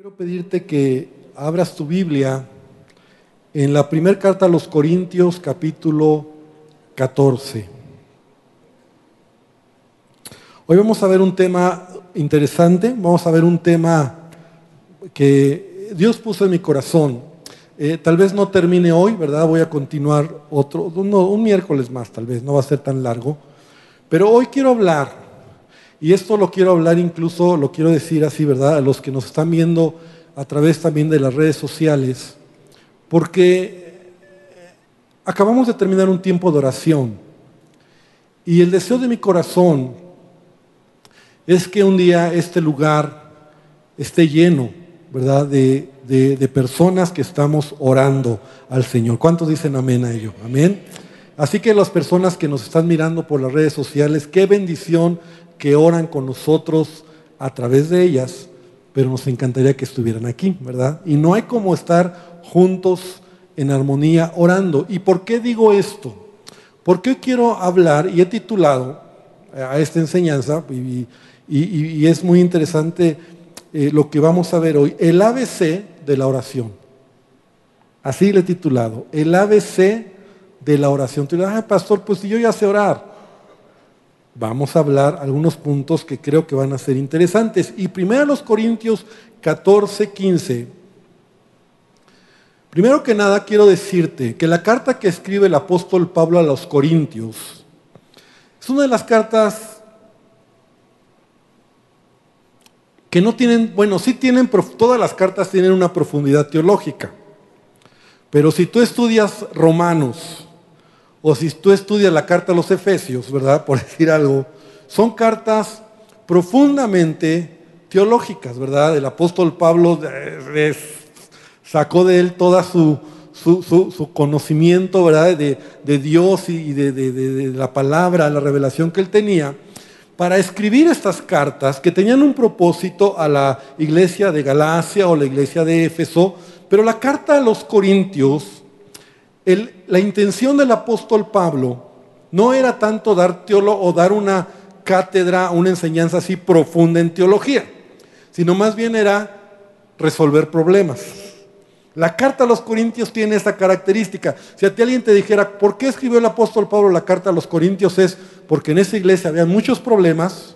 Quiero pedirte que abras tu Biblia en la primera carta a los Corintios capítulo 14. Hoy vamos a ver un tema interesante, vamos a ver un tema que Dios puso en mi corazón. Eh, tal vez no termine hoy, ¿verdad? Voy a continuar otro, un miércoles más tal vez, no va a ser tan largo. Pero hoy quiero hablar y esto lo quiero hablar incluso, lo quiero decir así, ¿verdad? A los que nos están viendo a través también de las redes sociales, porque acabamos de terminar un tiempo de oración y el deseo de mi corazón es que un día este lugar esté lleno, ¿verdad? De, de personas que estamos orando al Señor. ¿Cuántos dicen amén a ello? Amén. Así que las personas que nos están mirando por las redes sociales, qué bendición que oran con nosotros a través de ellas, pero nos encantaría que estuvieran aquí, ¿verdad? Y no hay como estar juntos en armonía orando. ¿Y por qué digo esto? Porque hoy quiero hablar, y he titulado a esta enseñanza, y, es muy interesante eh, lo que vamos a ver hoy, el ABC de la oración. Así le he titulado, el ABC de la oración. Tú dirás, pastor, pues si yo ya sé orar vamos a hablar algunos puntos que creo que van a ser interesantes. Y primero los Corintios 14, 15. Primero que nada quiero decirte que la carta que escribe el apóstol Pablo a los Corintios es una de las cartas que no tienen, bueno, sí tienen, todas las cartas tienen una profundidad teológica. Pero si tú estudias Romanos, o si tú estudias la carta a los Efesios, ¿verdad? Por decir algo, son cartas profundamente teológicas, ¿verdad? El apóstol Pablo eh, sacó de él toda su, su, conocimiento, ¿verdad? De, Dios y de, de la palabra, la revelación que él tenía, para escribir estas cartas que tenían un propósito a la iglesia de Galacia o la iglesia de Éfeso, pero la carta a los Corintios la intención del apóstol Pablo no era tanto dar teólogo o dar una cátedra, una enseñanza así profunda en teología, sino más bien era resolver problemas. La carta a los Corintios tiene esta característica. Si a ti alguien te dijera, ¿por qué escribió el apóstol Pablo la carta a los Corintios? Es porque en esa iglesia había muchos problemas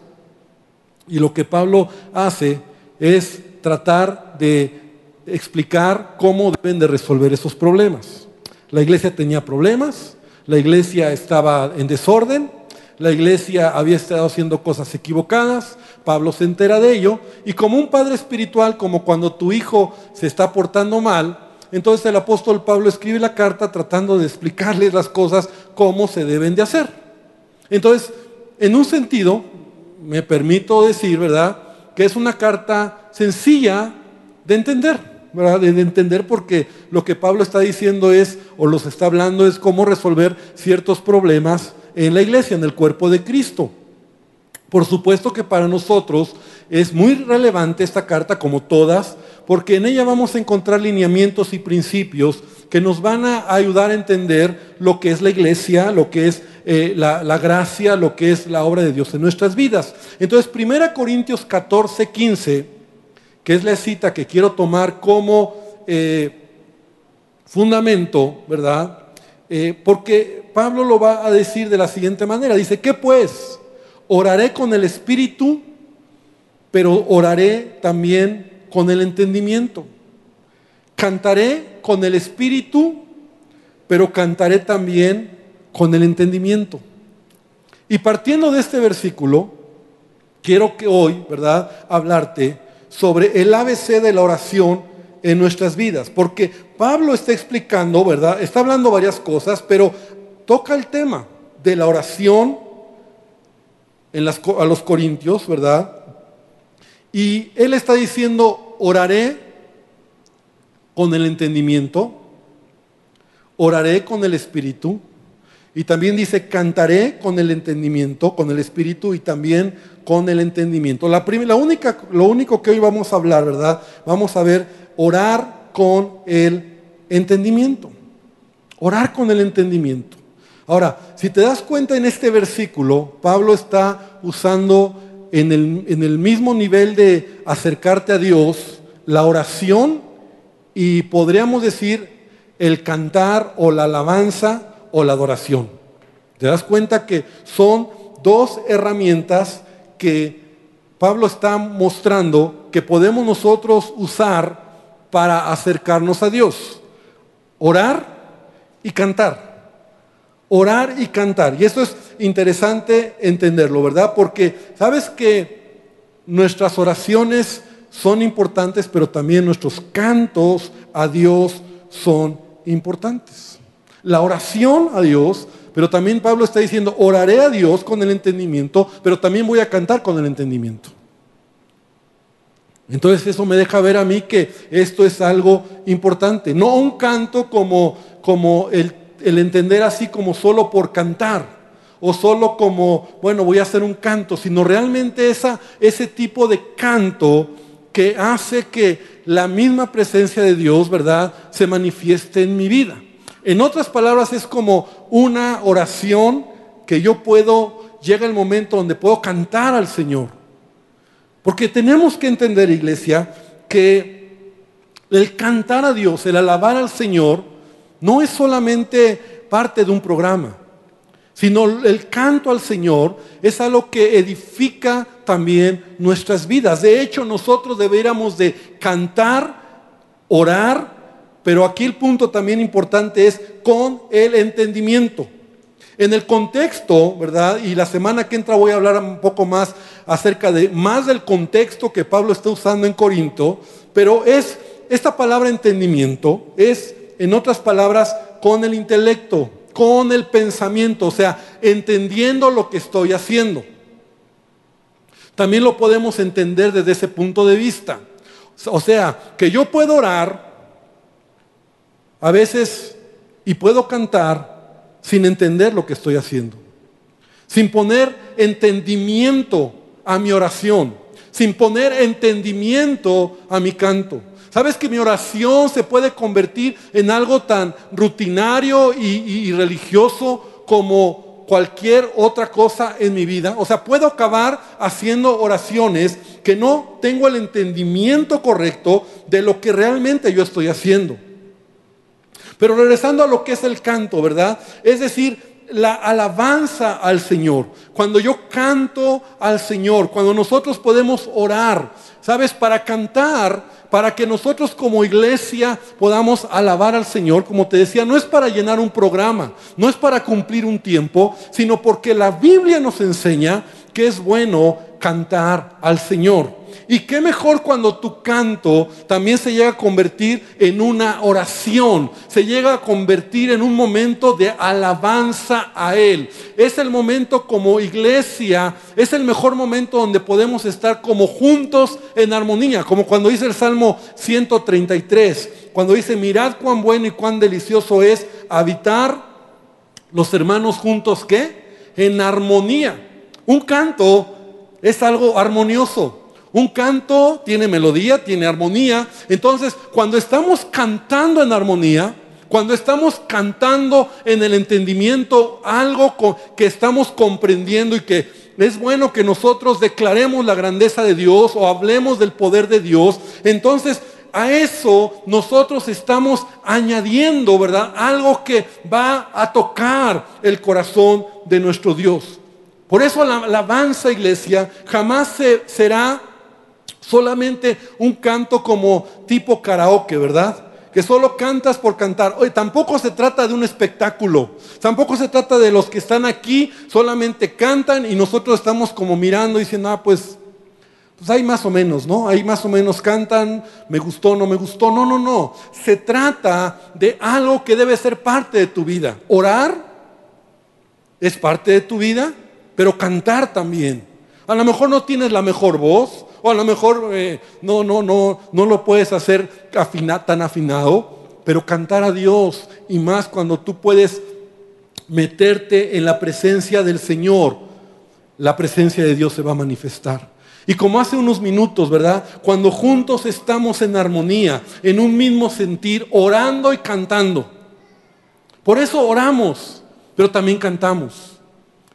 y lo que Pablo hace es tratar de explicar cómo deben de resolver esos problemas. La iglesia tenía problemas, la iglesia estaba en desorden, la iglesia había estado haciendo cosas equivocadas, Pablo se entera de ello, y como un padre espiritual, como cuando tu hijo se está portando mal, entonces el apóstol Pablo escribe la carta tratando de explicarles las cosas como se deben de hacer. Entonces, en un sentido, me permito decir, ¿verdad?, que es una carta sencilla de entender de entender porque lo que Pablo está diciendo es, o los está hablando, es cómo resolver ciertos problemas en la iglesia, en el cuerpo de Cristo. Por supuesto que para nosotros es muy relevante esta carta, como todas, porque en ella vamos a encontrar lineamientos y principios que nos van a ayudar a entender lo que es la iglesia, lo que es eh, la, la, gracia, lo que es la obra de Dios en nuestras vidas. Entonces, 1 Corintios 14, 15 que es la cita que quiero tomar como eh, fundamento, ¿verdad? Eh, porque Pablo lo va a decir de la siguiente manera. Dice, ¿qué pues? Oraré con el espíritu, pero oraré también con el entendimiento. Cantaré con el espíritu, pero cantaré también con el entendimiento. Y partiendo de este versículo, quiero que hoy, ¿verdad?, hablarte sobre el ABC de la oración en nuestras vidas. Porque Pablo está explicando, ¿verdad? Está hablando varias cosas, pero toca el tema de la oración en a los corintios, ¿verdad? Y él está diciendo, oraré con el entendimiento, oraré con el espíritu, y también dice, cantaré con el entendimiento, con el espíritu y también con el entendimiento. La, única, lo único que hoy vamos a hablar, ¿verdad? Vamos a ver orar con el entendimiento. Orar con el entendimiento. Ahora, si te das cuenta en este versículo, Pablo está usando en el mismo nivel de acercarte a Dios, la oración y podríamos decir el cantar o la alabanza o la adoración. ¿Te das cuenta que son dos herramientas que Pablo está mostrando que podemos nosotros usar para acercarnos a Dios? Orar y cantar. Orar y cantar. Y eso es interesante entenderlo, ¿verdad? Porque sabes que nuestras oraciones son importantes, pero también nuestros cantos a Dios son importantes. La oración a Dios, pero también Pablo está diciendo, oraré a Dios con el entendimiento, pero también voy a cantar con el entendimiento. Entonces eso me deja ver a mí que esto es algo importante. No un canto como, como el, entender así como solo por cantar o solo como, bueno, voy a hacer un canto, sino realmente ese tipo de canto que hace que la misma presencia de Dios, ¿verdad?, se manifieste en mi vida. En otras palabras, es como una oración que yo puedo, llega el momento donde puedo cantar al Señor. Porque tenemos que entender, iglesia, que el cantar a Dios, el alabar al Señor, no es solamente parte de un programa sino el canto al Señor es algo que edifica también nuestras vidas. De hecho, nosotros deberíamos de cantar, orar, pero aquí el punto también importante es con el entendimiento. En el contexto, ¿verdad? Y la semana que entra voy a hablar un poco más acerca de más del contexto que Pablo está usando en Corinto, pero es esta palabra entendimiento es en otras palabras con el intelecto con el pensamiento, o sea, entendiendo lo que estoy haciendo. También lo podemos entender desde ese punto de vista. O sea, que yo puedo orar a veces y puedo cantar sin entender lo que estoy haciendo. Sin poner entendimiento a mi oración. Sin poner entendimiento a mi canto. ¿Sabes que mi oración se puede convertir en algo tan rutinario y, religioso como cualquier otra cosa en mi vida? O sea, puedo acabar haciendo oraciones que no tengo el entendimiento correcto de lo que realmente yo estoy haciendo. Pero regresando a lo que es el canto, ¿verdad? Es decir, la alabanza al Señor. Cuando yo canto al Señor, cuando nosotros podemos orar, ¿sabes? Para cantar para que nosotros como iglesia podamos alabar al Señor, como te decía, no es para llenar un programa, no es para cumplir un tiempo, sino porque la Biblia nos enseña que es bueno cantar al Señor. Y qué mejor cuando tu canto también se llega a convertir en una oración, se llega a convertir en un momento de alabanza a Él. Es el momento como iglesia, es el mejor momento donde podemos estar como juntos en armonía, como cuando dice el Salmo 133, cuando dice, mirad cuán bueno y cuán delicioso es habitar los hermanos juntos, ¿qué? En armonía. Un canto es algo armonioso. Un canto tiene melodía, tiene armonía. Entonces, cuando estamos cantando en armonía, cuando estamos cantando en el entendimiento algo que estamos comprendiendo y que es bueno que nosotros declaremos la grandeza de Dios o hablemos del poder de Dios, entonces a eso nosotros estamos añadiendo, ¿verdad? Algo que va a tocar el corazón de nuestro Dios. Por eso la alabanza, iglesia, jamás se, será solamente un canto como tipo karaoke, ¿verdad? Que solo cantas por cantar. Oye, tampoco se trata de un espectáculo. Tampoco se trata de los que están aquí, solamente cantan y nosotros estamos como mirando diciendo, ah, pues, pues ahí más o menos, ¿no? Ahí más o menos cantan, me gustó, no me gustó. No, no, no. Se trata de algo que debe ser parte de tu vida. Orar es parte de tu vida, pero cantar también. A lo mejor no tienes la mejor voz, o a lo mejor eh, no, no, no, no lo puedes hacer tan afinado, pero cantar a Dios y más cuando tú puedes meterte en la presencia del Señor, la presencia de Dios se va a manifestar. Y como hace unos minutos, ¿verdad? Cuando juntos estamos en armonía, en un mismo sentir, orando y cantando. Por eso oramos, pero también cantamos.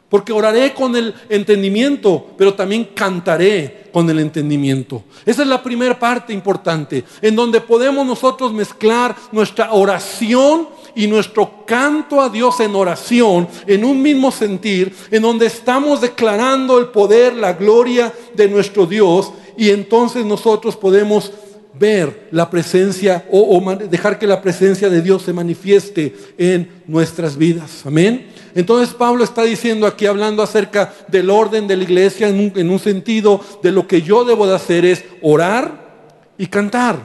Porque oraré con el entendimiento, pero también cantaré con el entendimiento. Esa es la primera parte importante, en donde podemos nosotros mezclar nuestra oración y nuestro canto a Dios en oración en un mismo sentir, en donde estamos declarando el poder, la gloria de nuestro Dios, y entonces nosotros podemos ver la presencia o, dejar que la presencia de Dios se manifieste en nuestras vidas. Amén. Entonces Pablo está diciendo aquí, hablando acerca del orden de la iglesia, en un, sentido de lo que yo debo de hacer es orar y cantar.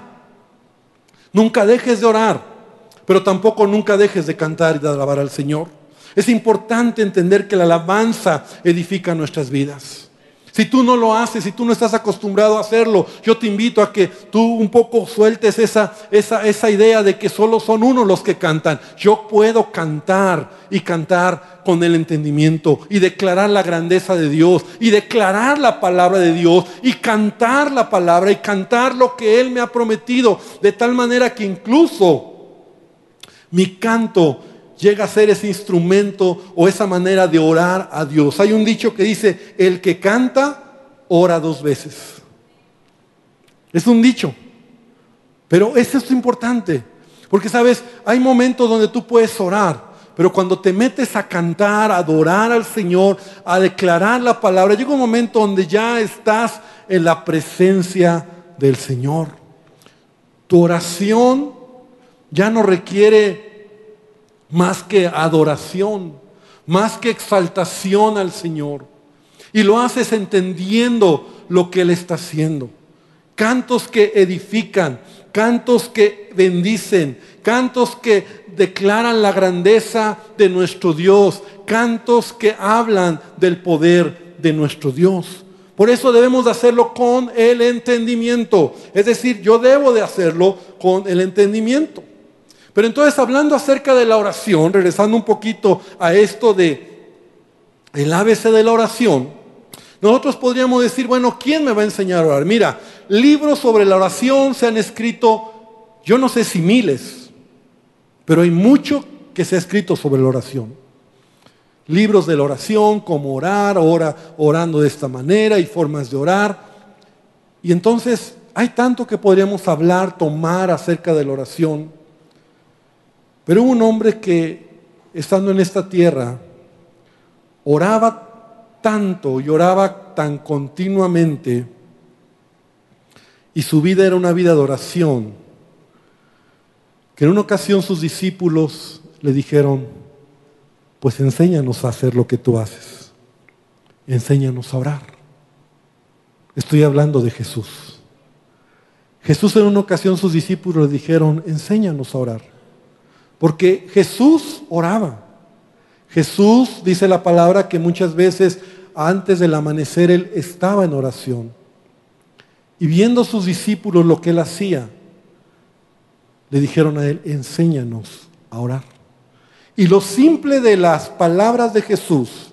Nunca dejes de orar, pero tampoco nunca dejes de cantar y de alabar al Señor. Es importante entender que la alabanza edifica nuestras vidas. Si tú no lo haces, si tú no estás acostumbrado a hacerlo, yo te invito a que tú un poco sueltes esa, esa, esa idea de que solo son unos los que cantan. Yo puedo cantar y cantar con el entendimiento y declarar la grandeza de Dios y declarar la palabra de Dios y cantar la palabra y cantar lo que Él me ha prometido. De tal manera que incluso mi canto llega a ser ese instrumento o esa manera de orar a Dios. Hay un dicho que dice, el que canta, ora dos veces. Es un dicho. Pero es importante. Porque sabes, hay momentos donde tú puedes orar. Pero cuando te metes a cantar, a adorar al Señor, a declarar la palabra, llega un momento donde ya estás en la presencia del Señor. Tu oración ya no requiere más que adoración, más que exaltación al Señor. Y lo haces entendiendo lo que Él está haciendo. Cantos que edifican, cantos que bendicen, cantos que declaran la grandeza de nuestro Dios, cantos que hablan del poder de nuestro Dios. Por eso debemos de hacerlo con el entendimiento. Es decir, yo debo de hacerlo con el entendimiento. Pero entonces hablando acerca de la oración, regresando un poquito a esto de el ABC de la oración, nosotros podríamos decir, bueno, ¿quién me va a enseñar a orar? Mira, libros sobre la oración se han escrito, yo no sé si miles, pero hay mucho que se ha escrito sobre la oración. Libros de la oración, cómo orar, ora, orando de esta manera y formas de orar. Y entonces hay tanto que podríamos hablar, tomar acerca de la oración. Pero hubo un hombre que, estando en esta tierra, oraba tanto y oraba tan continuamente, y su vida era una vida de oración, que en una ocasión sus discípulos le dijeron, pues enséñanos a hacer lo que tú haces, enséñanos a orar. Estoy hablando de Jesús. Jesús en una ocasión sus discípulos le dijeron, enséñanos a orar. Porque Jesús oraba. Jesús dice la palabra que muchas veces antes del amanecer él estaba en oración. Y viendo sus discípulos lo que él hacía, le dijeron a él, enséñanos a orar. Y lo simple de las palabras de Jesús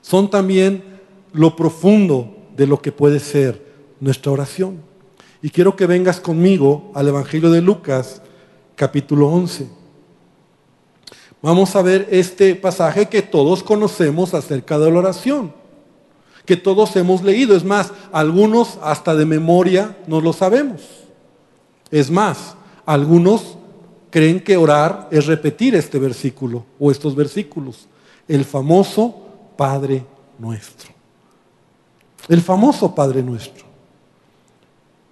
son también lo profundo de lo que puede ser nuestra oración. Y quiero que vengas conmigo al Evangelio de Lucas, capítulo 11. Vamos a ver este pasaje que todos conocemos acerca de la oración, que todos hemos leído. Es más, algunos hasta de memoria no lo sabemos. Es más, algunos creen que orar es repetir este versículo o estos versículos. El famoso Padre nuestro. El famoso Padre nuestro.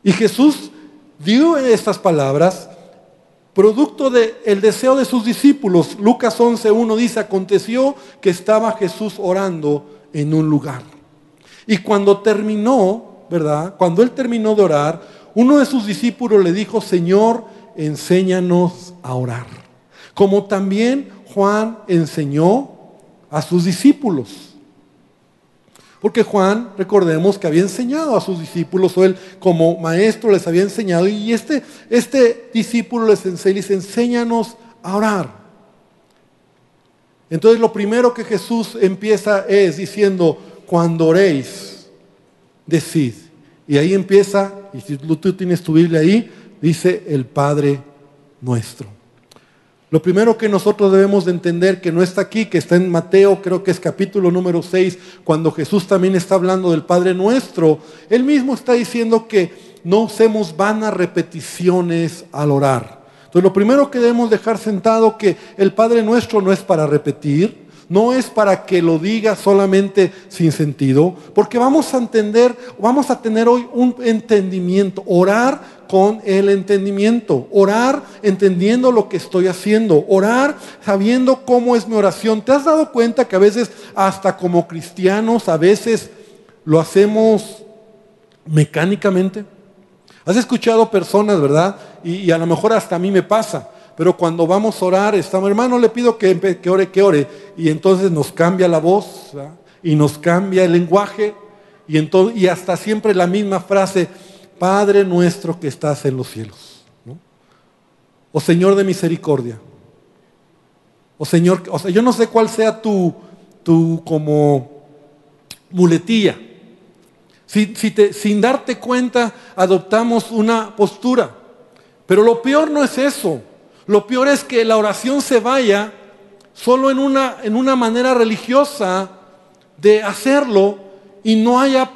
Y Jesús dio estas palabras Producto del deseo de sus discípulos, Lucas 11.1 dice, aconteció que estaba Jesús orando en un lugar. Y cuando terminó, ¿verdad? Cuando él terminó de orar, uno de sus discípulos le dijo, Señor, enséñanos a orar. Como también Juan enseñó a sus discípulos. Porque Juan, recordemos que había enseñado a sus discípulos, o él como maestro les había enseñado, y este, este discípulo les enseña, dice, enséñanos a orar. Entonces lo primero que Jesús empieza es diciendo, cuando oréis, decid. Y ahí empieza, y si tú tienes tu Biblia ahí, dice el Padre nuestro. Lo primero que nosotros debemos de entender, que no está aquí, que está en Mateo, creo que es capítulo número 6, cuando Jesús también está hablando del Padre nuestro, él mismo está diciendo que no usemos vanas repeticiones al orar. Entonces lo primero que debemos dejar sentado que el Padre nuestro no es para repetir, no es para que lo diga solamente sin sentido, porque vamos a entender, vamos a tener hoy un entendimiento, orar con el entendimiento. Orar entendiendo lo que estoy haciendo. Orar sabiendo cómo es mi oración. ¿Te has dado cuenta que a veces, hasta como cristianos, a veces lo hacemos mecánicamente? Has escuchado personas, ¿verdad? Y, a lo mejor hasta a mí me pasa. Pero cuando vamos a orar, estamos, hermano, le pido que, que ore, que ore. Y entonces nos cambia la voz y nos cambia el lenguaje. Y, entonces, y hasta siempre la misma frase, Padre nuestro que estás en los cielos. O Señor de misericordia. O Señor, o sea, yo no sé cuál sea tu, tu como muletilla. Si, sin darte cuenta adoptamos una postura. Pero lo peor no es eso. Lo peor es que la oración se vaya solo en una, en una manera religiosa de hacerlo y no haya,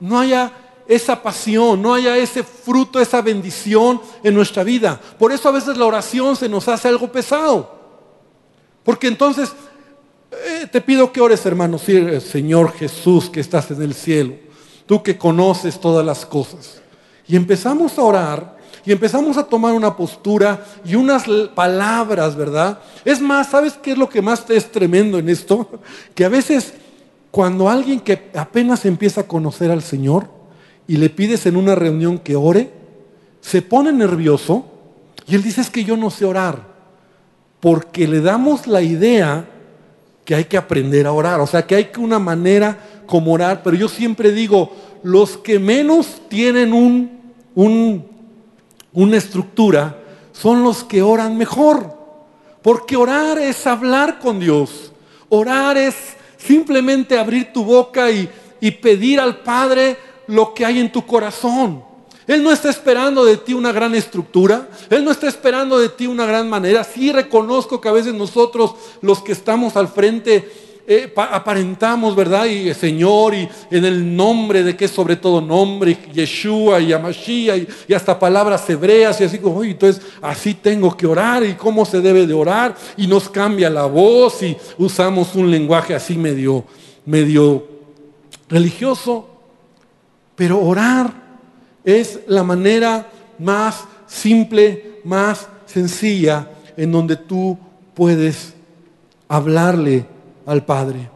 no haya esa pasión, no haya ese fruto, esa bendición en nuestra vida. Por eso a veces la oración se nos hace algo pesado. Porque entonces eh, te pido que ores, hermano, Señor Jesús que estás en el cielo, tú que conoces todas las cosas. Y empezamos a orar y empezamos a tomar una postura y unas palabras, ¿verdad? Es más, ¿sabes qué es lo que más es tremendo en esto? Que a veces cuando alguien que apenas empieza a conocer al Señor, y le pides en una reunión que ore, se pone nervioso y él dice es que yo no sé orar, porque le damos la idea que hay que aprender a orar, o sea que hay una manera como orar, pero yo siempre digo, los que menos tienen un, una estructura son los que oran mejor, porque orar es hablar con Dios, orar es simplemente abrir tu boca y, y pedir al Padre lo que hay en tu corazón. Él no está esperando de ti una gran estructura, Él no está esperando de ti una gran manera. Sí reconozco que a veces nosotros, los que estamos al frente, eh, aparentamos, ¿verdad? Y Señor, y en el nombre de que sobre todo nombre, Yeshua y Amashia, y, hasta palabras hebreas, y así como, entonces así tengo que orar, y cómo se debe de orar, y nos cambia la voz, y usamos un lenguaje así medio, medio religioso. Pero orar es la manera más simple, más sencilla en donde tú puedes hablarle al Padre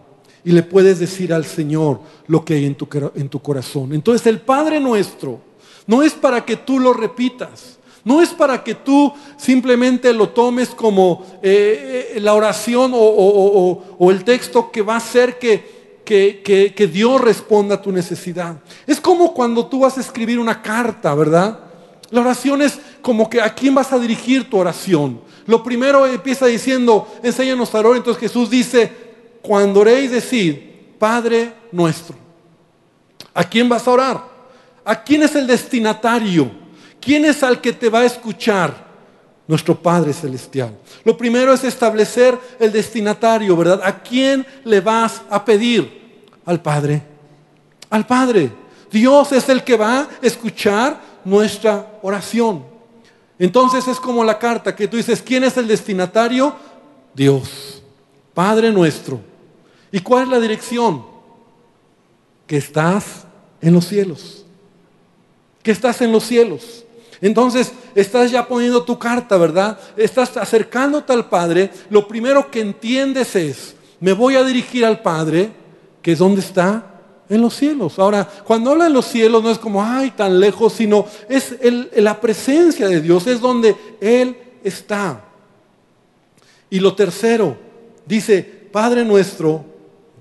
y le puedes decir al Señor lo que hay en tu, en tu corazón. Entonces el Padre nuestro no es para que tú lo repitas. No es para que tú simplemente lo tomes como eh, eh, la oración o, el texto que va a hacer que que, Dios responda a tu necesidad. Es como cuando tú vas a escribir una carta, ¿verdad? La oración es como que a quién vas a dirigir tu oración. Lo primero empieza diciendo, enséñanos a orar. Entonces Jesús dice, cuando oréis, decid, Padre nuestro. ¿A quién vas a orar? ¿A quién es el destinatario? ¿Quién es al que te va a escuchar? Nuestro Padre Celestial. Lo primero es establecer el destinatario, ¿verdad? ¿A quién le vas a pedir? Al Padre. Al Padre. Dios es el que va a escuchar nuestra oración. Entonces es como la carta que tú dices, ¿quién es el destinatario? Dios, Padre nuestro. ¿Y cuál es la dirección? Que estás en los cielos. Que estás en los cielos. Entonces estás ya poniendo tu carta, ¿verdad? Estás acercándote al Padre. Lo primero que entiendes es, me voy a dirigir al Padre que es donde está en los cielos. Ahora, cuando habla en los cielos no es como, ay, tan lejos, sino es la presencia de Dios, es donde Él está. Y lo tercero, dice, Padre nuestro,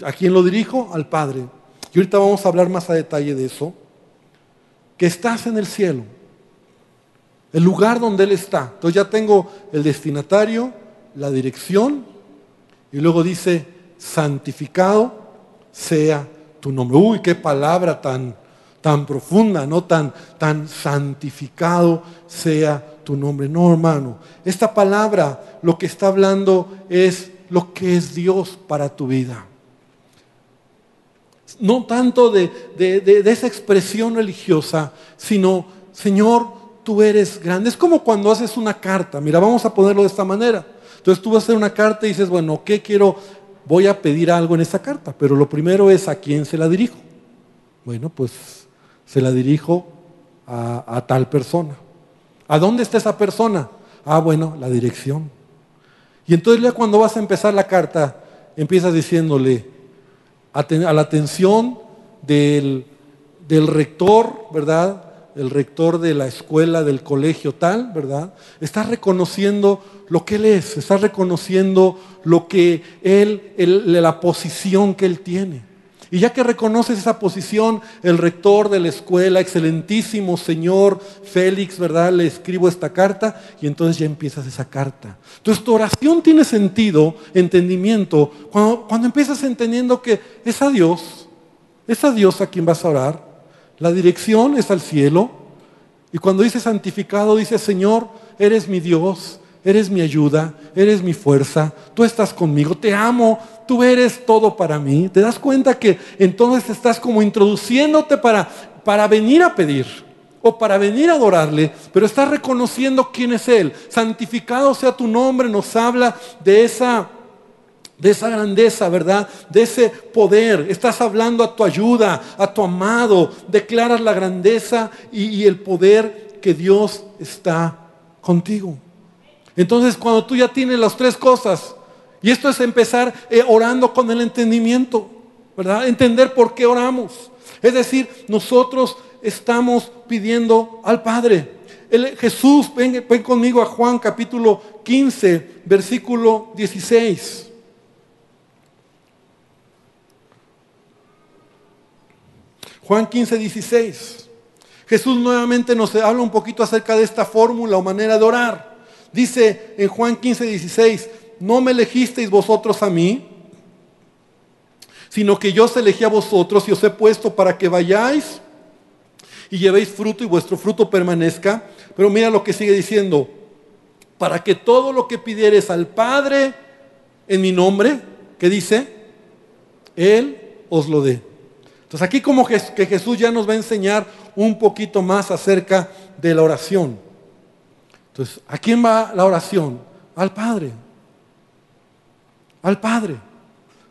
¿a quién lo dirijo? Al Padre. Y ahorita vamos a hablar más a detalle de eso. Que estás en el cielo, el lugar donde Él está. Entonces ya tengo el destinatario, la dirección, y luego dice, santificado sea tu nombre. Uy, qué palabra tan, tan profunda, ¿no? Tan, tan santificado sea tu nombre. No, hermano. Esta palabra lo que está hablando es lo que es Dios para tu vida. No tanto de, de esa expresión religiosa, sino, Señor, tú eres grande. Es como cuando haces una carta. Mira, vamos a ponerlo de esta manera. Entonces tú vas a hacer una carta y dices, bueno, ¿qué quiero? Voy a pedir algo en esa carta, pero lo primero es a quién se la dirijo. Bueno, pues se la dirijo a, tal persona. ¿A dónde está esa persona? Ah, bueno, la dirección. Y entonces ya cuando vas a empezar la carta, empiezas diciéndole a la atención del, rector, ¿verdad? El rector de la escuela, del colegio tal, ¿verdad? Estás reconociendo lo que él es, estás reconociendo lo que él, la posición que él tiene. Y ya que reconoces esa posición, el rector de la escuela, excelentísimo señor Félix, ¿verdad? Le escribo esta carta y entonces ya empiezas esa carta. Entonces tu oración tiene sentido, entendimiento, cuando, cuando empiezas entendiendo que es a Dios, es a Dios a quien vas a orar. La dirección es al cielo. Y cuando dice santificado, dice Señor, eres mi Dios, eres mi ayuda, eres mi fuerza, tú estás conmigo, te amo, tú eres todo para mí. ¿Te das cuenta que entonces estás como introduciéndote para, para venir a pedir? o para venir a adorarle, pero estás reconociendo quién es Él. Santificado sea tu nombre, nos habla de esa, de esa grandeza, ¿verdad? De ese poder. Estás hablando a tu ayuda, a tu amado. Declaras la grandeza y, y el poder que Dios está contigo. Entonces, cuando tú ya tienes las tres cosas, y esto es empezar eh, orando con el entendimiento, ¿verdad? Entender por qué oramos. Es decir, nosotros estamos pidiendo al Padre. Jesús, ven, ven conmigo a Juan capítulo 15, versículo 16. Juan 15, 16. Jesús nuevamente nos habla un poquito acerca de esta fórmula o manera de orar. Dice en Juan 15, 16, no me elegisteis vosotros a mí, sino que yo os elegí a vosotros y os he puesto para que vayáis y llevéis fruto y vuestro fruto permanezca. Pero mira lo que sigue diciendo, para que todo lo que pidieres al Padre en mi nombre, ¿qué dice? Él os lo dé. Entonces aquí como que Jesús ya nos va a enseñar un poquito más acerca de la oración. Entonces, ¿a quién va la oración? Al Padre al Padre.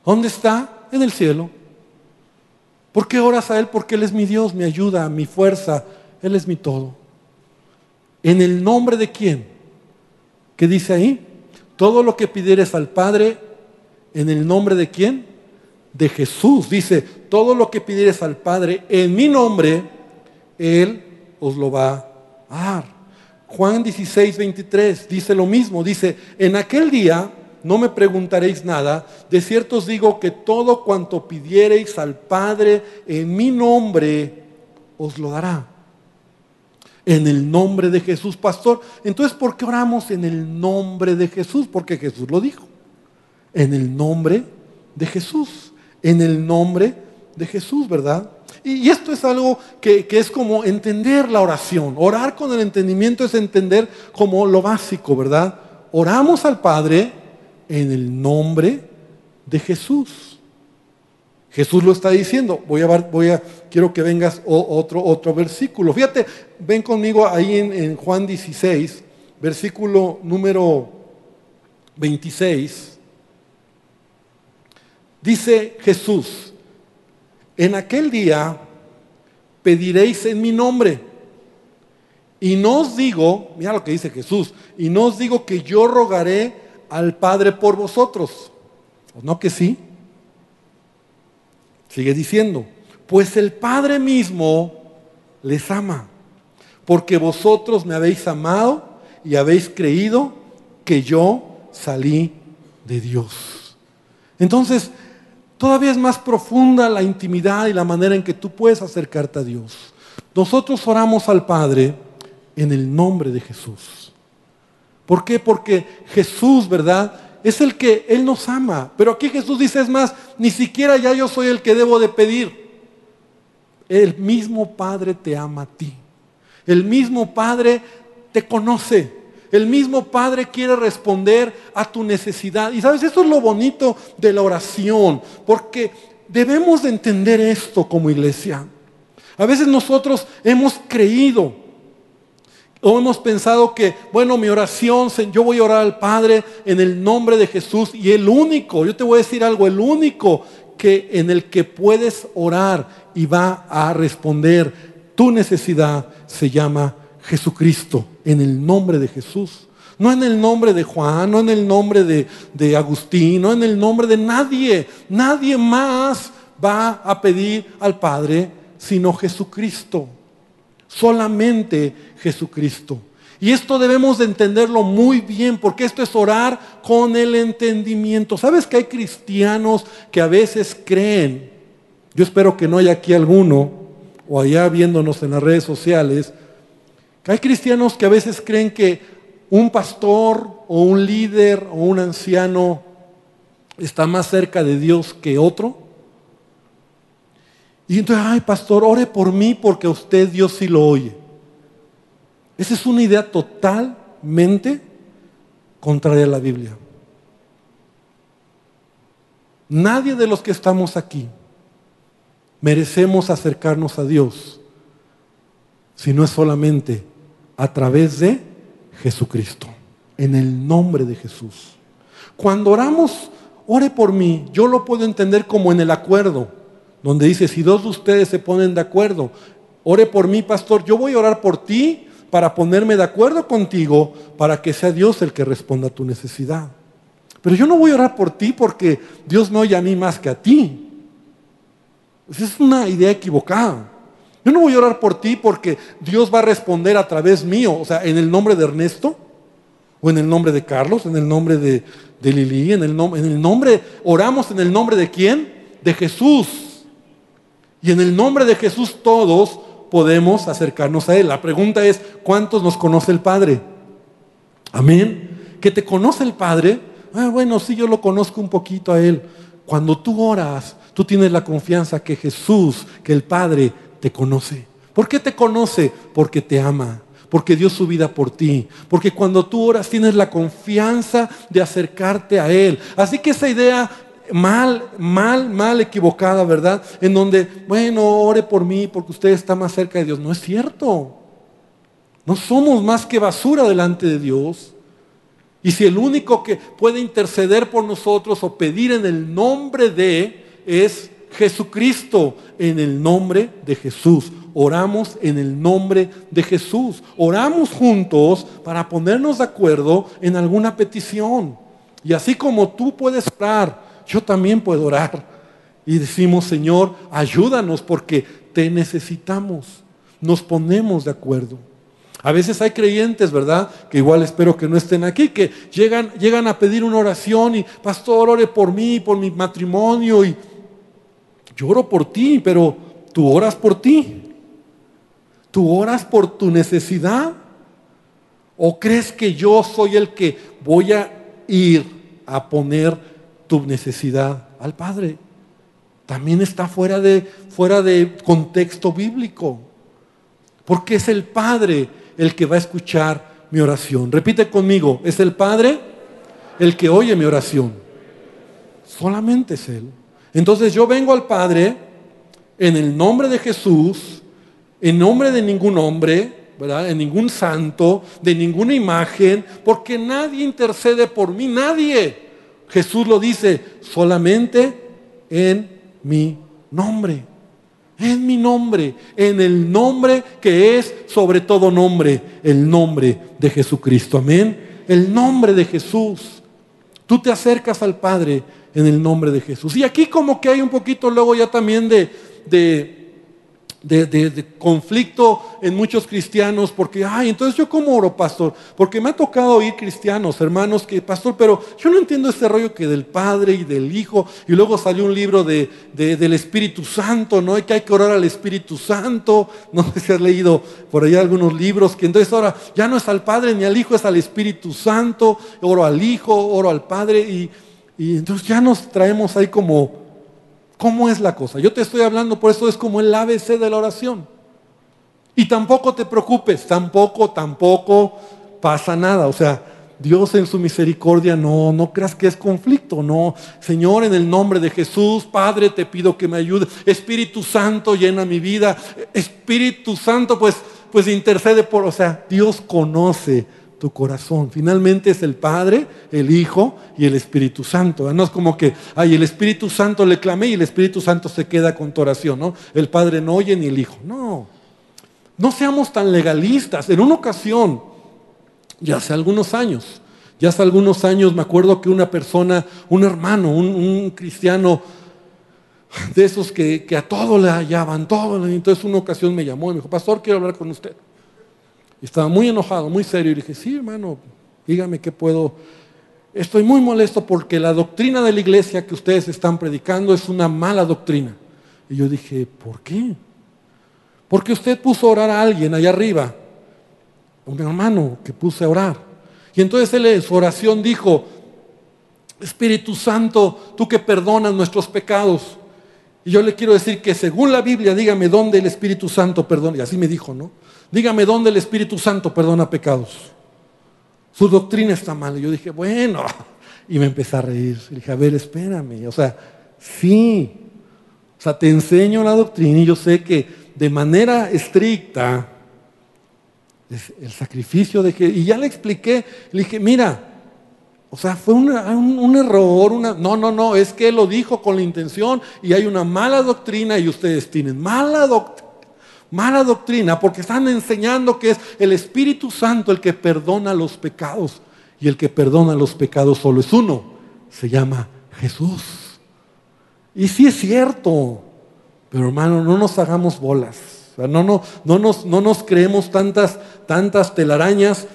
¿Dónde está? En el cielo. ¿Por qué oras a Él? Porque Él es mi Dios, mi ayuda, mi fuerza. Él es mi todo. ¿En el nombre de quién? ¿Qué dice ahí? Todo lo que pidieres al Padre, ¿en el nombre de quién? De Jesús. Dice, todo lo que pidieres al Padre en mi nombre, Él os lo va a dar. Juan 16, 23 dice lo mismo. Dice, en aquel día no me preguntaréis nada. De cierto os digo que todo cuanto pidiereis al Padre en mi nombre, os lo dará. En el nombre de Jesús, pastor. Entonces, ¿por qué oramos en el nombre de Jesús? Porque Jesús lo dijo. En el nombre de Jesús. En el nombre de Jesús, ¿verdad? Y, esto es algo que, es como entender la oración. Orar con el entendimiento es entender como lo básico, ¿verdad? Oramos al Padre en el nombre de Jesús. Jesús lo está diciendo. Voy a, voy a quiero que vengas otro, otro versículo. Fíjate, ven conmigo ahí en Juan 16, versículo número 26. Dice Jesús, en aquel día pediréis en mi nombre. Y no os digo, mira lo que dice Jesús, y no os digo que yo rogaré al Padre por vosotros. ¿O no que sí? Sigue diciendo, pues el Padre mismo les ama, porque vosotros me habéis amado y habéis creído que yo salí de Dios. Entonces, todavía es más profunda la intimidad y la manera en que tú puedes acercarte a Dios. Nosotros oramos al Padre en el nombre de Jesús. ¿Por qué? Porque Jesús, ¿verdad? Es el que Él nos ama. Pero aquí Jesús dice, es más, ni siquiera ya yo soy el que debo de pedir. El mismo Padre te ama a ti. El mismo Padre te conoce. El mismo Padre quiere responder a tu necesidad. Y sabes, eso es lo bonito de la oración, porque debemos de entender esto como iglesia. A veces nosotros hemos creído o hemos pensado que, bueno, mi oración, yo voy a orar al Padre en el nombre de Jesús y el único, yo te voy a decir algo, el único que en el que puedes orar y va a responder tu necesidad se llama Jesucristo, en el nombre de Jesús. No en el nombre de Juan, no en el nombre de, de Agustín, no en el nombre de nadie. Nadie más va a pedir al Padre sino Jesucristo. Solamente Jesucristo. Y esto debemos de entenderlo muy bien, porque esto es orar con el entendimiento. ¿Sabes que hay cristianos que a veces creen, yo espero que no haya aquí alguno, o allá viéndonos en las redes sociales, hay cristianos que a veces creen que un pastor o un líder o un anciano está más cerca de Dios que otro. Y entonces, ay, pastor, ore por mí porque a usted Dios sí lo oye. Esa es una idea totalmente contraria a la Biblia. Nadie de los que estamos aquí merecemos acercarnos a Dios si no es solamente a través de Jesucristo, en el nombre de Jesús. Cuando oramos, ore por mí, yo lo puedo entender como en el acuerdo donde dice, si dos de ustedes se ponen de acuerdo, ore por mí, pastor, yo voy a orar por ti para ponerme de acuerdo contigo, para que sea Dios el que responda a tu necesidad. Pero yo no voy a orar por ti porque Dios no oye a mí más que a ti. Esa es una idea equivocada. Yo no voy a orar por ti porque Dios va a responder a través mío, o sea, en el nombre de Ernesto, o en el nombre de Carlos, en el nombre de, Lili, en el, en el nombre, oramos en el nombre de quién? De Jesús. Y en el nombre de Jesús todos podemos acercarnos a Él. La pregunta es, ¿cuántos nos conoce el Padre? Amén. ¿Que te conoce el Padre? Ah, bueno, sí, yo lo conozco un poquito a Él. Cuando tú oras, tú tienes la confianza que Jesús, que el Padre te conoce. ¿Por qué te conoce? Porque te ama porque dio su vida por ti, porque cuando tú oras tienes la confianza de acercarte a Él. Así que esa idea mal, mal, mal equivocada, ¿verdad? En donde, bueno, ore por mí porque usted está más cerca de Dios. No es cierto. No somos más que basura delante de Dios. Y si el único que puede interceder por nosotros o pedir en el nombre de es Jesucristo, en el nombre de Jesús. Oramos en el nombre de Jesús. Oramos juntos para ponernos de acuerdo en alguna petición. Y así como tú puedes orar yo también puedo orar. Y decimos, Señor, ayúdanos porque te necesitamos. Nos ponemos de acuerdo. A veces hay creyentes, ¿verdad? Que igual espero que no estén aquí, que llegan, llegan a pedir una oración y, pastor, ore por mí, por mi matrimonio. Y yo oro por ti, pero tú oras por ti. ¿Tú oras por tu necesidad? ¿O crees que yo soy el que voy a ir a poner tu necesidad al Padre. También está fuera de, fuera de contexto bíblico. Porque es el Padre el que va a escuchar mi oración. Repite conmigo, es el Padre el que oye mi oración. Solamente es Él. Entonces yo vengo al Padre en el nombre de Jesús, en nombre de ningún hombre, ¿verdad? En ningún santo, de ninguna imagen, porque nadie intercede por mí, nadie. Jesús lo dice solamente en mi nombre. En mi nombre, en el nombre que es sobre todo nombre, el nombre de Jesucristo. Amén. El nombre de Jesús. Tú te acercas al Padre en el nombre de Jesús. Y aquí como que hay un poquito luego ya también de, de conflicto en muchos cristianos porque, ay, entonces yo cómo oro, pastor, porque me ha tocado oír cristianos, hermanos, que, pastor, pero yo no entiendo este rollo que del Padre y del Hijo, y luego salió un libro de, del Espíritu Santo, ¿no? Y que hay que orar al Espíritu Santo, no sé si has leído por allá algunos libros, que entonces ahora ya no es al Padre ni al Hijo, es al Espíritu Santo, oro al Hijo, oro al Padre, y, y entonces ya nos traemos ahí como ¿Cómo es la cosa? Yo te estoy hablando, por eso es como el ABC de la oración. Y tampoco te preocupes, tampoco, tampoco pasa nada. O sea, Dios en su misericordia no, no creas que es conflicto, no. Señor, en el nombre de Jesús, Padre, te pido que me ayude. Espíritu Santo, llena mi vida. Espíritu Santo, pues, pues intercede por, o sea, Dios conoce tu corazón. Finalmente es el Padre, el Hijo y el Espíritu Santo. No es como que, ay, el Espíritu Santo le clamé y el Espíritu Santo se queda con tu oración, ¿no? El Padre no oye ni el Hijo. No. No seamos tan legalistas. En una ocasión, ya hace algunos años, ya hace algunos años me acuerdo que una persona, un hermano, un, cristiano, de esos que, a todo le hallaban, todo. Entonces una ocasión me llamó y me dijo, pastor, quiero hablar con usted. Estaba muy enojado, muy serio. Y dije, sí, hermano, dígame qué puedo. Estoy muy molesto porque la doctrina de la iglesia que ustedes están predicando es una mala doctrina. Y yo dije, ¿por qué? Porque usted puso a orar a alguien allá arriba un hermano que puse a orar. Y entonces él en su oración dijo, Espíritu Santo, tú que perdonas nuestros pecados. Y yo le quiero decir que según la Biblia, dígame dónde el Espíritu Santo perdona. Y así me dijo, ¿no? Dígame dónde el Espíritu Santo perdona pecados. Su doctrina está mal. Y yo dije, bueno. Y me empecé a reír. Y dije, a ver, espérame. O sea, sí. O sea, te enseño la doctrina y yo sé que de manera estricta el sacrificio de que... Y ya le expliqué, le dije, mira, o sea, fue un, error, una... No, no, no, es que lo dijo con la intención y hay una mala doctrina y ustedes tienen mala doctrina. Mala doctrina porque están enseñando que es el Espíritu Santo el que perdona los pecados. Y el que perdona los pecados solo es uno. Se llama Jesús. Y sí es cierto. Pero hermano, no nos hagamos bolas no, no, no, nos, no nos creemos tantas, tantas telarañas,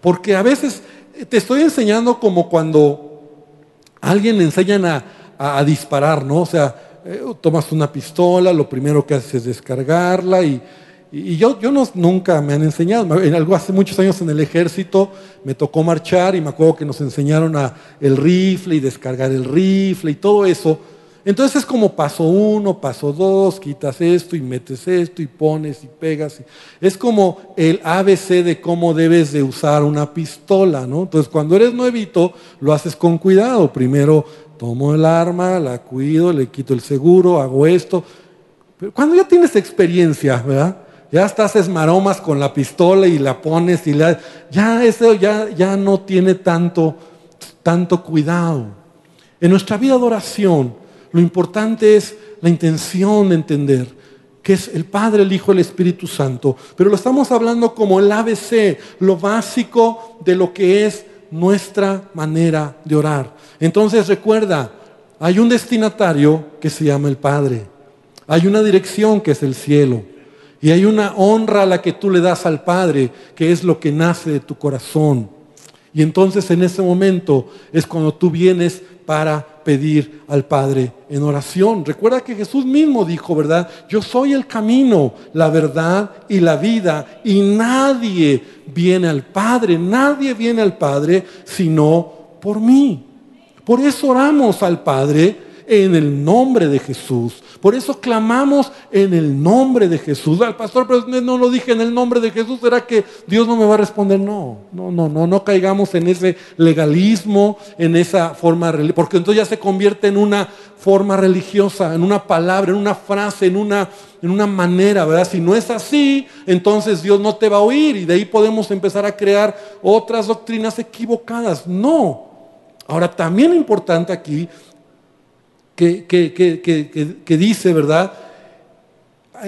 porque a veces te estoy enseñando como cuando alguien le enseñan a, disparar, ¿no? O sea, eh, tomas una pistola, lo primero que haces es descargarla y, yo, yo no, nunca me han enseñado. En algo hace muchos años en el ejército me tocó marchar y me acuerdo que nos enseñaron el rifle y descargar el rifle y todo eso. Entonces es como paso uno, paso dos, quitas esto y metes esto y pones y pegas. Es como el ABC de cómo debes de usar una pistola, ¿no? Entonces cuando eres nuevito, lo haces con cuidado. Primero tomo el arma, la cuido, le quito el seguro, hago esto. Pero cuando ya tienes experiencia, ¿verdad? Ya estás esmaromas con la pistola y la pones y la, ya eso ya, ya no tiene tanto, tanto cuidado. En nuestra vida de oración, lo importante es la intención de entender que es el Padre, el Hijo, el Espíritu Santo. Pero lo estamos hablando como el ABC, lo básico de lo que es nuestra manera de orar. Entonces recuerda, hay un destinatario que se llama el Padre. Hay una dirección que es el cielo. Y hay una honra a la que tú le das al Padre, que es lo que nace de tu corazón. Y entonces en ese momento es cuando tú vienes para pedir al Padre en oración. Recuerda que Jesús mismo dijo, ¿verdad? Yo soy el camino, la verdad y la vida. Y nadie viene al Padre, nadie viene al Padre sino por mí. Por eso oramos al Padre en el nombre de Jesús. Por eso clamamos en el nombre de Jesús. Al pastor, pero no lo dije en el nombre de Jesús, ¿será que Dios no me va a responder? No, no, no, no, no caigamos en ese legalismo, en esa forma, porque entonces ya se convierte en una forma religiosa, en una palabra, en una frase, en una, en una manera, ¿verdad? Si no es así, entonces Dios no te va a oír y de ahí podemos empezar a crear otras doctrinas equivocadas. No. Ahora, también importante aquí que, dice, ¿verdad?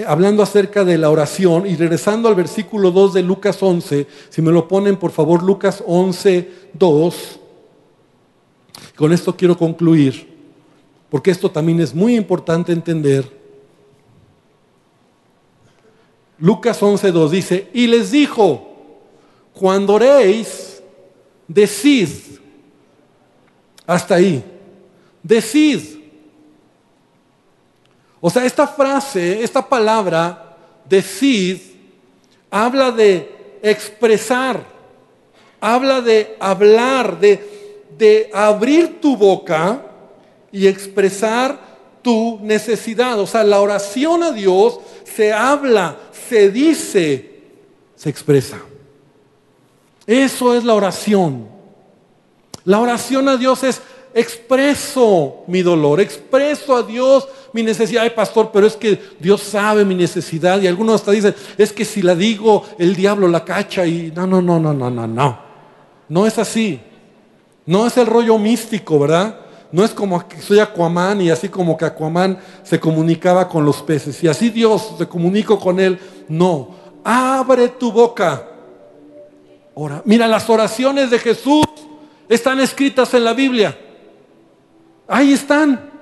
Hablando acerca de la oración y regresando al versículo 2 de Lucas 11, si me lo ponen por favor, Lucas 11, 2, con esto quiero concluir, porque esto también es muy importante entender. Lucas 11, 2 dice, y les dijo, cuando oréis, decid, hasta ahí, decid, o sea, esta frase, esta palabra, decid, habla de expresar, habla de hablar, de, de abrir tu boca y expresar tu necesidad. O sea, la oración a Dios se habla, se dice, se expresa. Eso es la oración. La oración a Dios es expreso mi dolor, expreso a Dios mi necesidad. Ay, pastor, pero es que Dios sabe mi necesidad. Y algunos hasta dicen, es que si la digo, el diablo la cacha. Y no, no, no, no, no, no, no. No es así. No es el rollo místico, ¿verdad? No es como que soy Aquaman y así como que Aquaman se comunicaba con los peces. Y así Dios se comunicó con él. No. Abre tu boca. Ora. Mira, las oraciones de Jesús están escritas en la Biblia. Ahí están.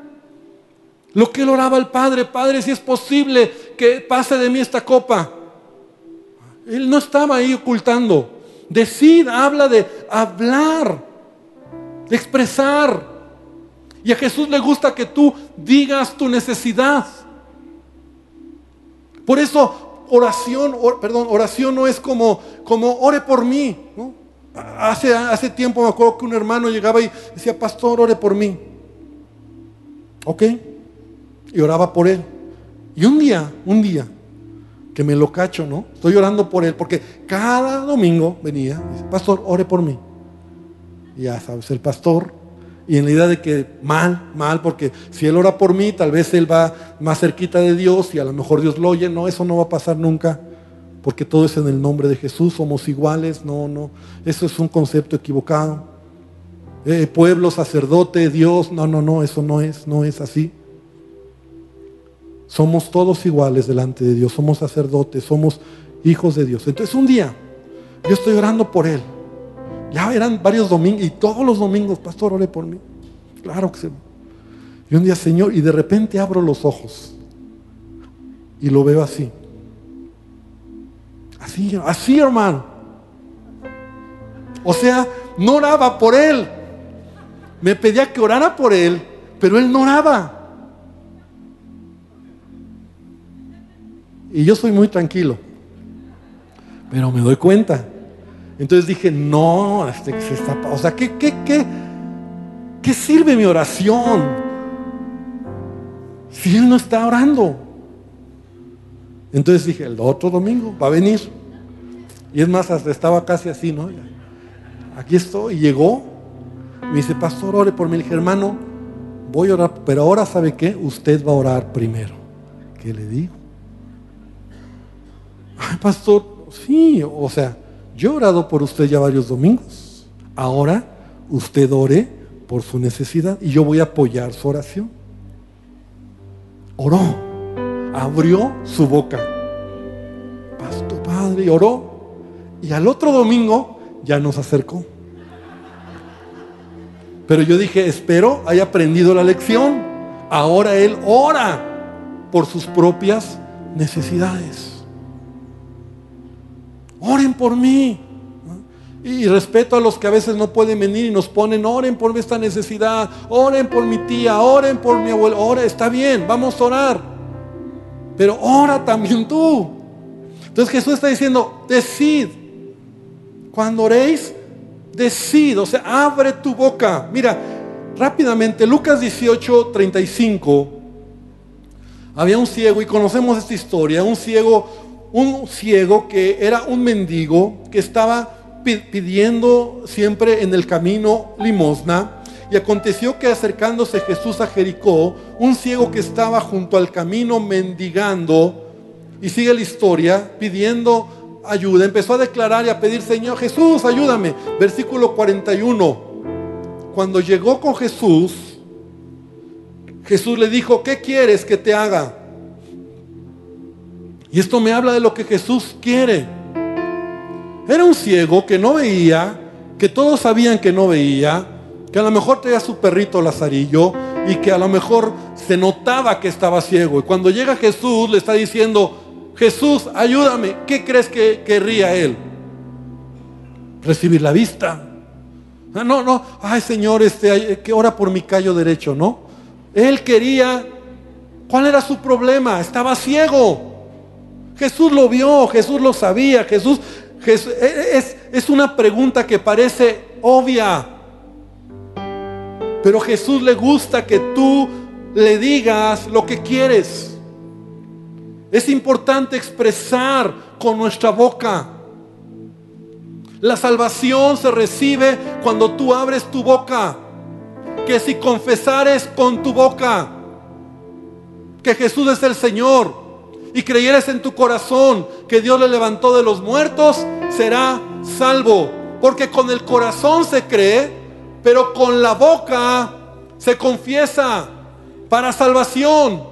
Lo que él oraba al Padre, Padre, si es posible que pase de mí esta copa. Él no estaba ahí ocultando. Decid, habla de hablar, de expresar. Y a Jesús le gusta que tú digas tu necesidad. Por eso oración, perdón, oración no es como, como ore por mí. Hace, hace tiempo me acuerdo que un hermano llegaba y decía, pastor, ore por mí. ¿Ok? Y oraba por él. Y un día, un día, que me lo cacho, ¿no? Estoy orando por él, porque cada domingo venía y dice, pastor, ore por mí. Y ya sabes, el pastor, y en la idea de que mal, mal, porque si él ora por mí, tal vez él va más cerquita de Dios y a lo mejor Dios lo oye. No, eso no va a pasar nunca, porque todo es en el nombre de Jesús, somos iguales. No, no, eso es un concepto equivocado. Eh, pueblo, sacerdote, Dios, no, no, no, eso no es, no es así. Somos todos iguales delante de Dios, somos sacerdotes, somos hijos de Dios. Entonces un día yo estoy orando por él. Ya eran varios domingos y todos los domingos, pastor, ore por mí. Claro que sí. Y un día, Señor, y de repente abro los ojos y lo veo así. Así, así, hermano. O sea, no oraba por él, me pedía que orara por él, pero él no oraba. Y yo soy muy tranquilo. Pero me doy cuenta. Entonces dije, no, este, se está, o sea, ¿qué, qué, qué, ¿qué sirve mi oración? Si él no está orando. Entonces dije, el otro domingo va a venir. Y es más, hasta estaba casi así, ¿no? Aquí estoy. Y llegó me dice, pastor, ore por mí. Le dije, hermano, voy a orar, pero ahora sabe qué, usted va a orar primero. ¿Qué le digo? Ay, pastor, sí, o sea, yo he orado por usted ya varios domingos. Ahora usted ore por su necesidad y yo voy a apoyar su oración. Oró, abrió su boca. Pastor, padre, oró. Y al otro domingo ya nos acercó. Pero yo dije, espero haya aprendido la lección. Ahora él ora por sus propias necesidades. Oren por mí. Y respeto a los que a veces no pueden venir y nos ponen, oren por esta necesidad, oren por mi tía, oren por mi abuelo, ora, está bien, vamos a orar. Pero ora también tú. Entonces Jesús está diciendo, decid, cuando oréis, Decid, o sea, abre tu boca. Mira, rápidamente, Lucas 18, 35. Había un ciego, y conocemos esta historia, un ciego, un ciego que era un mendigo, que estaba pidiendo siempre en el camino limosna. Y aconteció que acercándose Jesús a Jericó, un ciego que estaba junto al camino mendigando, y sigue la historia, pidiendo ayuda, empezó a declarar y a pedir, Señor Jesús, ayúdame. Versículo 41. Cuando llegó con Jesús, Jesús le dijo, ¿qué quieres que te haga? Y esto me habla de lo que Jesús quiere. Era un ciego que no veía, que todos sabían que no veía, que a lo mejor tenía su perrito Lazarillo y que a lo mejor se notaba que estaba ciego. Y cuando llega Jesús le está diciendo, Jesús, ayúdame. ¿Qué crees que querría él? Recibir la vista. Ah, no, no, ay Señor, este, que ora por mi callo derecho, ¿no? Él quería, ¿cuál era su problema? Estaba ciego. Jesús lo vio, Jesús lo sabía, Jesús, e, e, es, es una pregunta que parece obvia. Pero Jesús le gusta que tú le digas lo que quieres. Es importante expresar con nuestra boca. La salvación se recibe cuando tú abres tu boca. Que si confesares con tu boca que Jesús es el Señor y creyeres en tu corazón que Dios le levantó de los muertos, será salvo. Porque con el corazón se cree, pero con la boca se confiesa para salvación.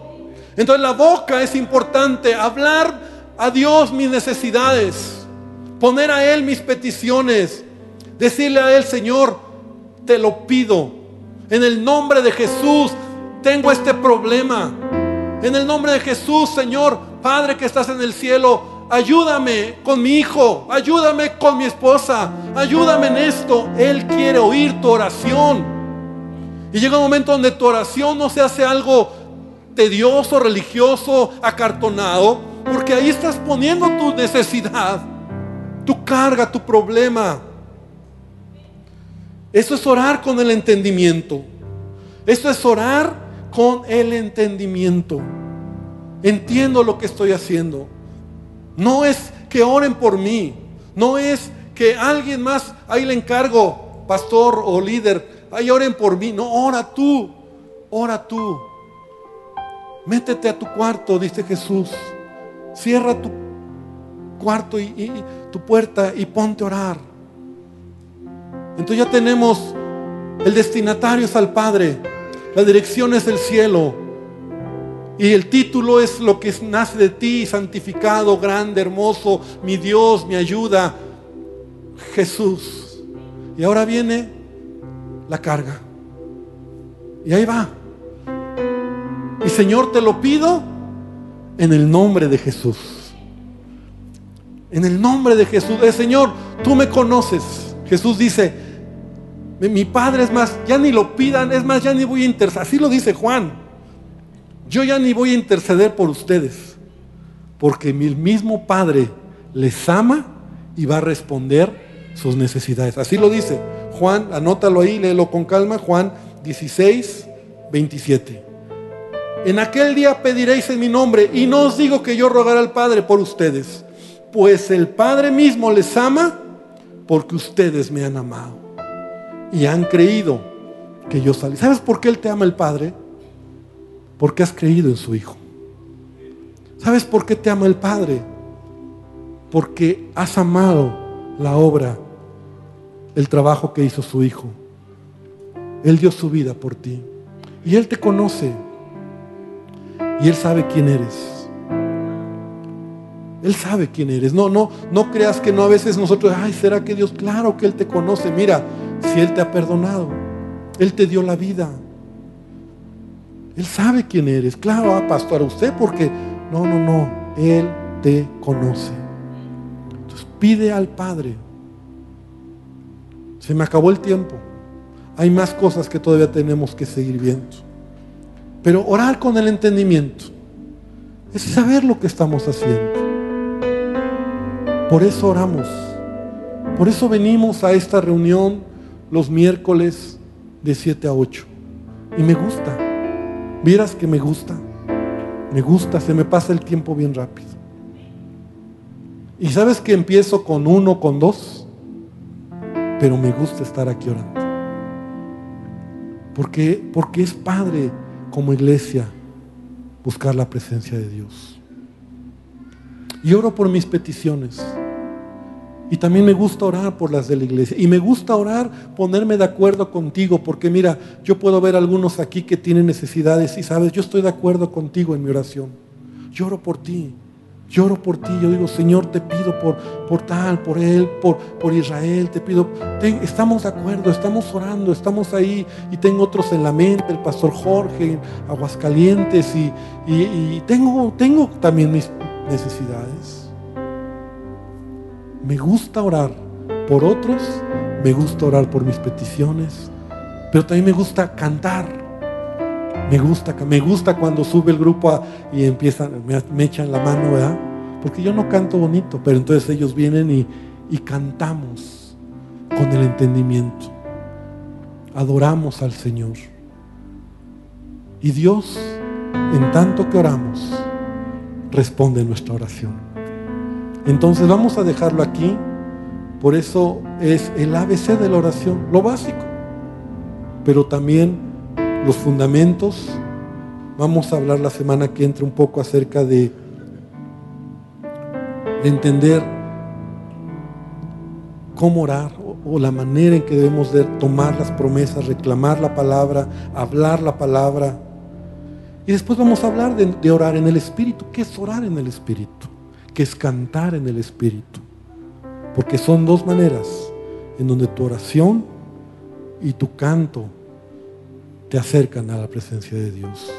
Entonces la boca es importante, hablar a Dios mis necesidades, poner a Él mis peticiones, decirle a Él, Señor, te lo pido. En el nombre de Jesús tengo este problema. En el nombre de Jesús, Señor, Padre que estás en el cielo, ayúdame con mi hijo, ayúdame con mi esposa, ayúdame en esto. Él quiere oír tu oración. Y llega un momento donde tu oración no se hace algo tedioso, religioso, acartonado, porque ahí estás poniendo tu necesidad, tu carga, tu problema. Eso es orar con el entendimiento. Eso es orar con el entendimiento. Entiendo lo que estoy haciendo. No es que oren por mí. No es que alguien más, ahí le encargo, pastor o líder, ahí oren por mí. No, ora tú, ora tú. Métete a tu cuarto, dice Jesús. Cierra tu cuarto y, y tu puerta y ponte a orar. Entonces ya tenemos el destinatario es al Padre, la dirección es el cielo. Y el título es lo que nace de ti, santificado, grande, hermoso, mi Dios, mi ayuda, Jesús. Y ahora viene la carga. Y ahí va. Y Señor, te lo pido en el nombre de Jesús. En el nombre de Jesús. Eh, Señor, tú me conoces. Jesús dice, mi Padre es más, ya ni lo pidan, es más, ya ni voy a interceder. Así lo dice Juan. Yo ya ni voy a interceder por ustedes, porque mi mismo Padre les ama y va a responder sus necesidades. Así lo dice Juan, anótalo ahí, léelo con calma, Juan 16, 27. En aquel día pediréis en mi nombre y no os digo que yo rogaré al Padre por ustedes, pues el Padre mismo les ama porque ustedes me han amado y han creído que yo salí. ¿Sabes por qué Él te ama el Padre? Porque has creído en su Hijo. ¿Sabes por qué te ama el Padre? Porque has amado la obra, el trabajo que hizo su Hijo. Él dio su vida por ti. Y Él te conoce. Y Él sabe quién eres. Él sabe quién eres. No, no, no creas que no a veces nosotros, ay, ¿será que Dios? Claro que Él te conoce. Mira, si Él te ha perdonado, Él te dio la vida. Él sabe quién eres. Claro, ah, pastor, a usted porque no, no, no. Él te conoce. Entonces pide al Padre. Se me acabó el tiempo. Hay más cosas que todavía tenemos que seguir viendo. Pero orar con el entendimiento es saber lo que estamos haciendo. Por eso oramos. Por eso venimos a esta reunión los miércoles de 7 a 8. Y me gusta. Vieras que me gusta. Me gusta, se me pasa el tiempo bien rápido. Y sabes que empiezo con uno, con dos, pero me gusta estar aquí orando. Porque, porque es padre como iglesia buscar la presencia de Dios. Y oro por mis peticiones. Y también me gusta orar por las de la iglesia. Y me gusta orar, ponerme de acuerdo contigo, porque mira, yo puedo ver algunos aquí que tienen necesidades y sabes, yo estoy de acuerdo contigo en mi oración. Lloro por ti, lloro por ti. Yo digo, Señor, te pido por, por tal, por él, por, por Israel, te pido, estamos de acuerdo, estamos orando, estamos ahí. Y tengo otros en la mente, el pastor Jorge, Aguascalientes, y, y tengo, tengo también mis necesidades. Me gusta orar por otros, me gusta orar por mis peticiones, pero también me gusta cantar. Me gusta, me cuando sube el grupo y empiezan, me, echan la mano, ¿verdad? Porque yo no canto bonito, pero entonces ellos vienen y, y cantamos con el entendimiento. Adoramos al Señor. Y Dios, en tanto que oramos, responde nuestra oración. Entonces vamos a dejarlo aquí. Por eso es el ABC de la oración, lo básico. Pero también los fundamentos. Vamos a hablar la semana que entra un poco acerca de, de entender cómo orar o, la manera en que debemos de tomar las promesas, reclamar la palabra, hablar la palabra. Y después vamos a hablar de orar en el Espíritu. ¿Qué es orar en el Espíritu? ¿Qué es cantar en el Espíritu? Porque son dos maneras en donde tu oración y tu canto te acercan a la presencia de Dios.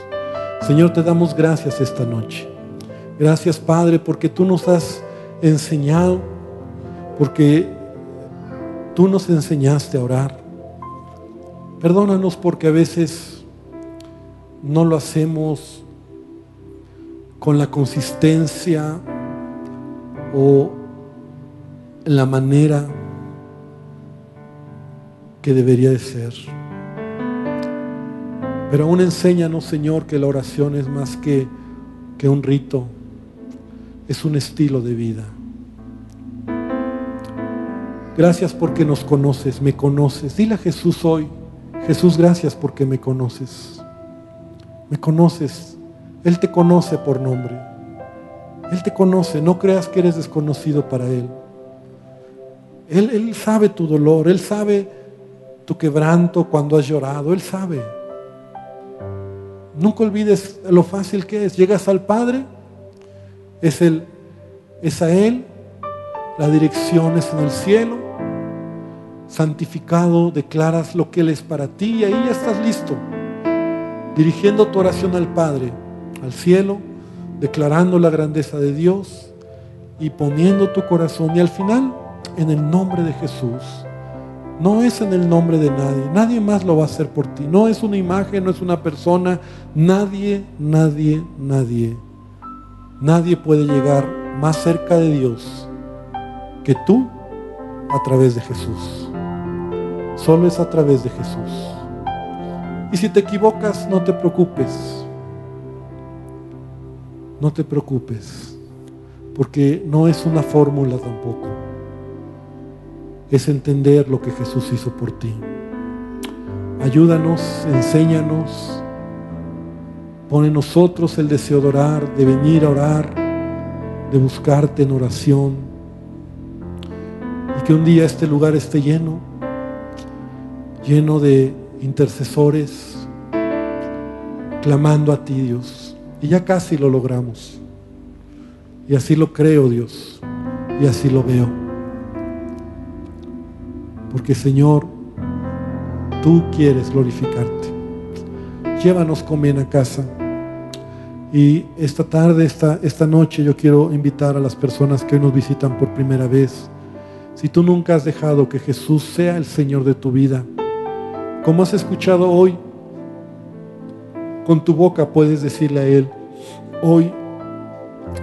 Señor, te damos gracias esta noche. Gracias, Padre, porque tú nos has enseñado, porque tú nos enseñaste a orar. Perdónanos porque a veces no lo hacemos con la consistencia o en la manera que debería de ser. Pero aún enséñanos, Señor, que la oración es más que, que un rito, es un estilo de vida. Gracias porque nos conoces, me conoces. Dile a Jesús hoy, Jesús, gracias porque me conoces. Me conoces. Él te conoce por nombre. Él te conoce. No creas que eres desconocido para Él. Él, él sabe tu dolor. Él sabe tu quebranto cuando has llorado. Él sabe. Nunca olvides lo fácil que es. Llegas al Padre, es, el, es a Él, la dirección es en el cielo, santificado, declaras lo que Él es para ti y ahí ya estás listo, dirigiendo tu oración al Padre, al cielo, declarando la grandeza de Dios y poniendo tu corazón y al final en el nombre de Jesús no es en el nombre de nadie. Nadie más lo va a hacer por ti. No es una imagen, no es una persona. Nadie, nadie, nadie. Nadie puede llegar más cerca de Dios que tú a través de Jesús. Solo es a través de Jesús. Y si te equivocas, no te preocupes. No te preocupes. Porque no es una fórmula tampoco es entender lo que Jesús hizo por ti. Ayúdanos, enséñanos, pone en nosotros el deseo de orar, de venir a orar, de buscarte en oración. Y que un día este lugar esté lleno, lleno de intercesores, clamando a ti, Dios. Y ya casi lo logramos. Y así lo creo, Dios. Y así lo veo. Porque Señor, tú quieres glorificarte. Llévanos con a casa. Y esta tarde, esta, esta noche, yo quiero invitar a las personas que hoy nos visitan por primera vez. Si tú nunca has dejado que Jesús sea el Señor de tu vida, como has escuchado hoy, con tu boca puedes decirle a Él, hoy,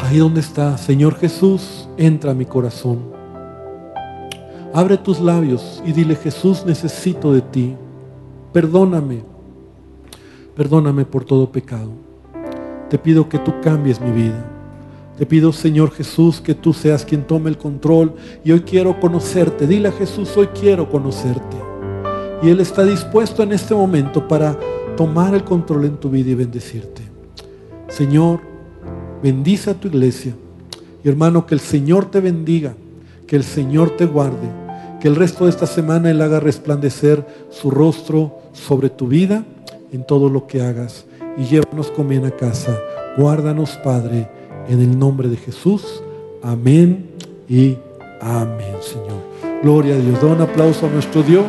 ahí donde está, Señor Jesús, entra a mi corazón. Abre tus labios y dile, Jesús, necesito de ti. Perdóname. Perdóname por todo pecado. Te pido que tú cambies mi vida. Te pido, Señor Jesús, que tú seas quien tome el control. Y hoy quiero conocerte. Dile a Jesús, hoy quiero conocerte. Y Él está dispuesto en este momento para tomar el control en tu vida y bendecirte. Señor, bendice a tu iglesia. Y hermano, que el Señor te bendiga. Que el Señor te guarde que el resto de esta semana Él haga resplandecer su rostro sobre tu vida en todo lo que hagas. Y llévanos con bien a casa. Guárdanos, Padre, en el nombre de Jesús. Amén y amén, Señor. Gloria a Dios. Da un aplauso a nuestro Dios.